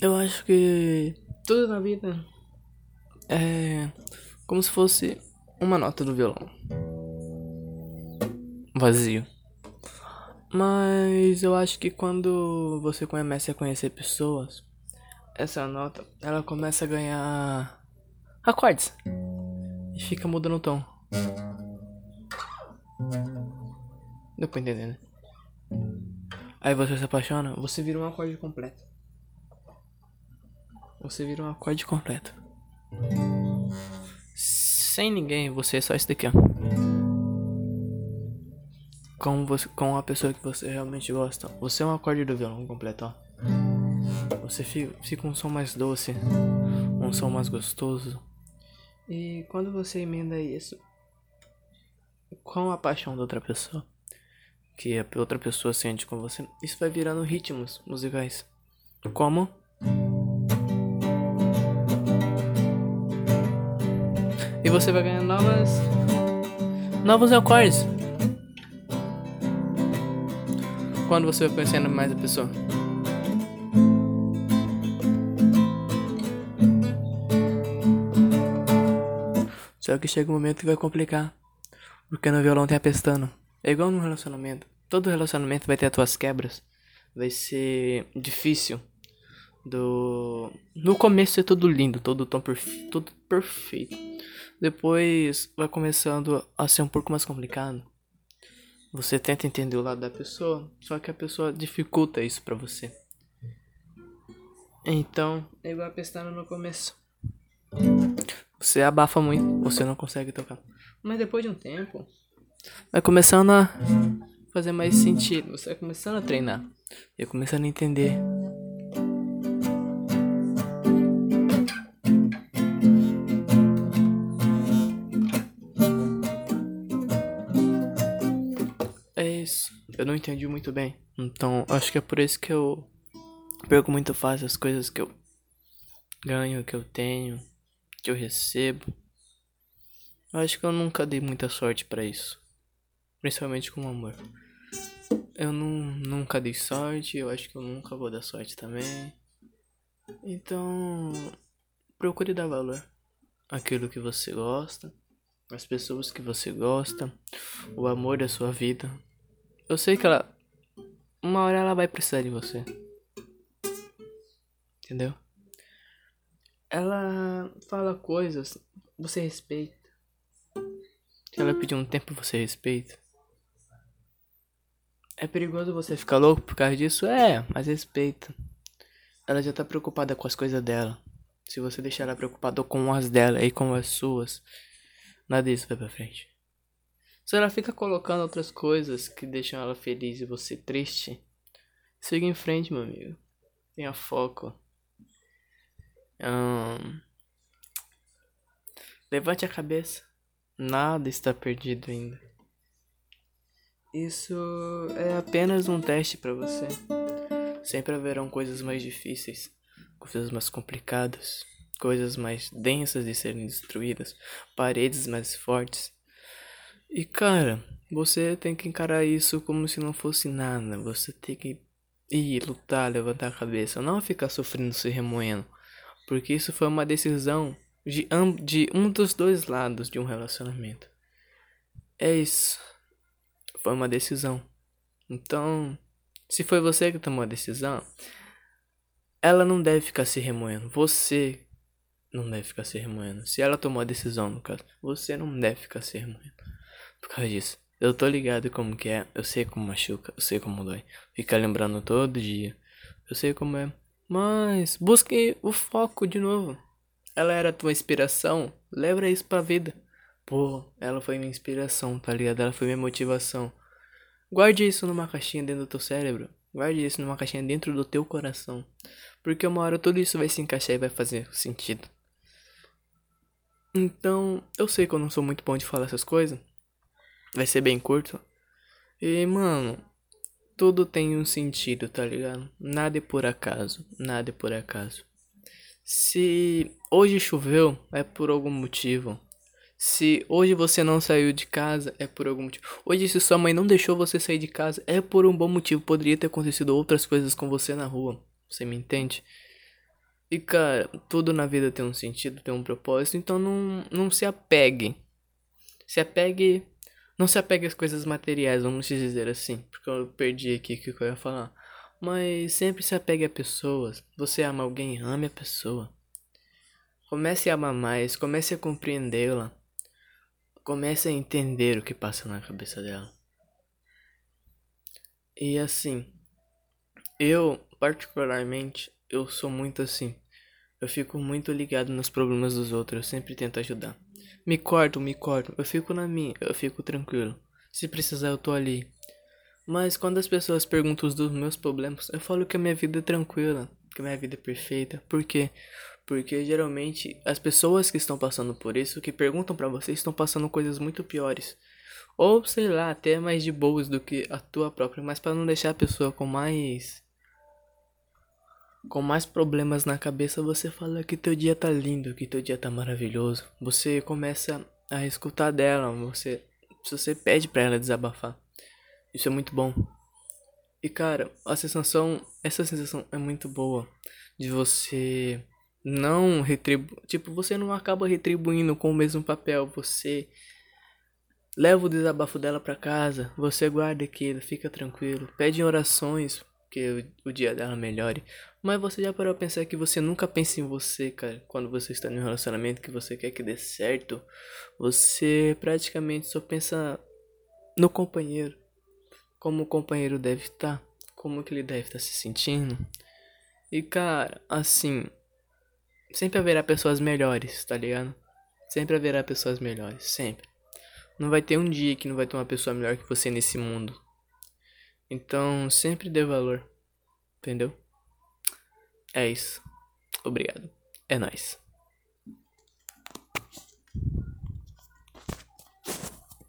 Eu acho que tudo na vida é como se fosse uma nota do violão. Vazio. Mas eu acho que quando você começa a conhecer pessoas, essa nota ela começa a ganhar acordes e fica mudando o tom. Deu pra entender, né? Aí você se apaixona, você vira um acorde completo. Você vira um acorde completo. Sem ninguém, você é só isso daqui, ó. Com, você, com a pessoa que você realmente gosta. Você é um acorde do violão completo, ó. Você fica, fica um som mais doce, um som mais gostoso. E quando você emenda isso com a paixão da outra pessoa, que a outra pessoa sente com você, isso vai virando ritmos musicais. Como? E você vai ganhar novas. novos acordes. Quando você vai conhecendo mais a pessoa. Só que chega um momento que vai complicar. Porque no violão tem a pestana. É igual num relacionamento. Todo relacionamento vai ter as tuas quebras. Vai ser difícil. Do. No começo é tudo lindo, todo tom perfe... tudo perfeito. Depois vai começando a ser um pouco mais complicado. Você tenta entender o lado da pessoa, só que a pessoa dificulta isso para você. Então, é igual a pestana no começo. Você abafa muito, você não consegue tocar. Mas depois de um tempo, vai começando a fazer mais sentido. Você vai começando a treinar. E começando a entender. É isso. Eu não entendi muito bem. Então, acho que é por isso que eu perco muito fácil as coisas que eu ganho, que eu tenho, que eu recebo. Eu acho que eu nunca dei muita sorte para isso. Principalmente com o amor. Eu não, nunca dei sorte, eu acho que eu nunca vou dar sorte também. Então, procure dar valor àquilo que você gosta, às pessoas que você gosta, o amor da sua vida. Eu sei que ela uma hora ela vai precisar de você. Entendeu? Ela fala coisas, você respeita. Se ela pedir um tempo, você respeita. É perigoso você ficar louco por causa disso? É, mas respeita. Ela já tá preocupada com as coisas dela. Se você deixar ela preocupada com as dela e com as suas, nada disso vai pra frente. Se ela fica colocando outras coisas que deixam ela feliz e você triste, siga em frente, meu amigo. Tenha foco. Hum... Levante a cabeça. Nada está perdido ainda. Isso é apenas um teste para você. Sempre haverão coisas mais difíceis, coisas mais complicadas, coisas mais densas de serem destruídas, paredes mais fortes. E cara, você tem que encarar isso como se não fosse nada. Você tem que ir lutar, levantar a cabeça, não ficar sofrendo, se remoendo, porque isso foi uma decisão de, de um dos dois lados de um relacionamento. É isso foi uma decisão. Então, se foi você que tomou a decisão, ela não deve ficar se remoendo. Você não deve ficar se remoendo. Se ela tomou a decisão, no caso, você não deve ficar se remoendo. Por causa disso. Eu tô ligado como que é. Eu sei como machuca. Eu sei como dói. Ficar lembrando todo dia. Eu sei como é. Mas busque o foco de novo. Ela era tua inspiração. Leva isso pra vida. Pô, ela foi minha inspiração, tá ligado? Ela foi minha motivação. Guarde isso numa caixinha dentro do teu cérebro. Guarde isso numa caixinha dentro do teu coração. Porque uma hora tudo isso vai se encaixar e vai fazer sentido. Então, eu sei que eu não sou muito bom de falar essas coisas. Vai ser bem curto. E, mano, tudo tem um sentido, tá ligado? Nada é por acaso. Nada é por acaso. Se hoje choveu, é por algum motivo. Se hoje você não saiu de casa, é por algum motivo. Hoje, se sua mãe não deixou você sair de casa, é por um bom motivo. Poderia ter acontecido outras coisas com você na rua. Você me entende? E cara, tudo na vida tem um sentido, tem um propósito, então não, não se apegue. Se apegue. Não se apegue às coisas materiais, vamos dizer assim. Porque eu perdi aqui o que eu ia falar. Mas sempre se apegue a pessoas. Você ama alguém, ame a pessoa. Comece a amar mais, comece a compreendê-la. Comece a entender o que passa na cabeça dela. E assim, eu particularmente, eu sou muito assim. Eu fico muito ligado nos problemas dos outros, eu sempre tento ajudar. Me corto, me corto, eu fico na minha, eu fico tranquilo. Se precisar, eu tô ali. Mas quando as pessoas perguntam dos meus problemas, eu falo que a minha vida é tranquila, que a minha vida é perfeita. Por quê? Porque geralmente as pessoas que estão passando por isso, que perguntam para você, estão passando coisas muito piores. Ou sei lá, até mais de boas do que a tua própria, mas para não deixar a pessoa com mais com mais problemas na cabeça, você fala que teu dia tá lindo, que teu dia tá maravilhoso. Você começa a escutar dela, você você pede para ela desabafar. Isso é muito bom. E cara, a sensação, essa sensação é muito boa de você não retribuir, tipo, você não acaba retribuindo com o mesmo papel, você leva o desabafo dela para casa, você guarda aquilo, fica tranquilo, pede orações que o, o dia dela melhore. Mas você já parou a pensar que você nunca pensa em você, cara, quando você está em um relacionamento que você quer que dê certo, você praticamente só pensa no companheiro, como o companheiro deve estar, como que ele deve estar se sentindo. E cara, assim, sempre haverá pessoas melhores, tá ligado? Sempre haverá pessoas melhores, sempre. Não vai ter um dia que não vai ter uma pessoa melhor que você nesse mundo. Então, sempre dê valor. Entendeu? É isso. Obrigado. É nóis.